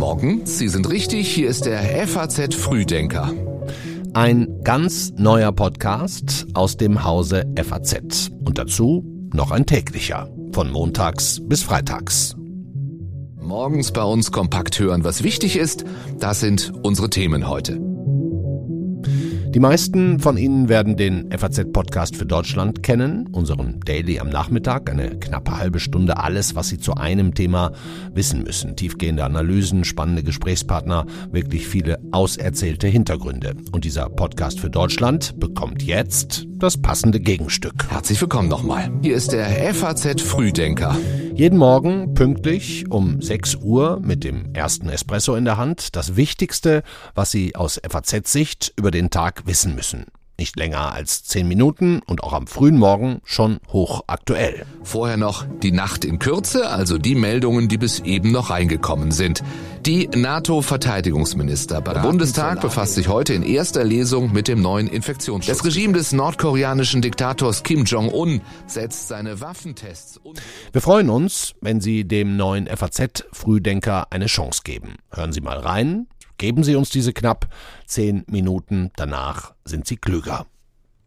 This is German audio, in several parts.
Morgen, Sie sind richtig, hier ist der FAZ Frühdenker. Ein ganz neuer Podcast aus dem Hause FAZ. Und dazu noch ein täglicher, von montags bis freitags. Morgens bei uns kompakt hören, was wichtig ist, das sind unsere Themen heute. Die meisten von Ihnen werden den FAZ-Podcast für Deutschland kennen, unseren Daily am Nachmittag, eine knappe halbe Stunde alles, was Sie zu einem Thema wissen müssen. Tiefgehende Analysen, spannende Gesprächspartner, wirklich viele auserzählte Hintergründe. Und dieser Podcast für Deutschland bekommt jetzt das passende Gegenstück. Herzlich willkommen nochmal. Hier ist der FAZ Frühdenker. Jeden Morgen pünktlich um 6 Uhr mit dem ersten Espresso in der Hand das Wichtigste, was Sie aus FAZ-Sicht über den Tag wissen müssen. Nicht länger als zehn Minuten und auch am frühen Morgen schon hochaktuell. Vorher noch die Nacht in Kürze, also die Meldungen, die bis eben noch reingekommen sind. Die NATO-Verteidigungsminister. Der Bundestag befasst sich heute in erster Lesung mit dem neuen Infektionsschutz. Das Regime des nordkoreanischen Diktators Kim Jong-un setzt seine Waffentests. Wir freuen uns, wenn Sie dem neuen FAZ-Frühdenker eine Chance geben. Hören Sie mal rein, Geben Sie uns diese knapp zehn Minuten, danach sind Sie klüger.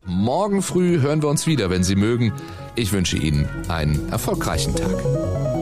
Morgen früh hören wir uns wieder, wenn Sie mögen. Ich wünsche Ihnen einen erfolgreichen Tag.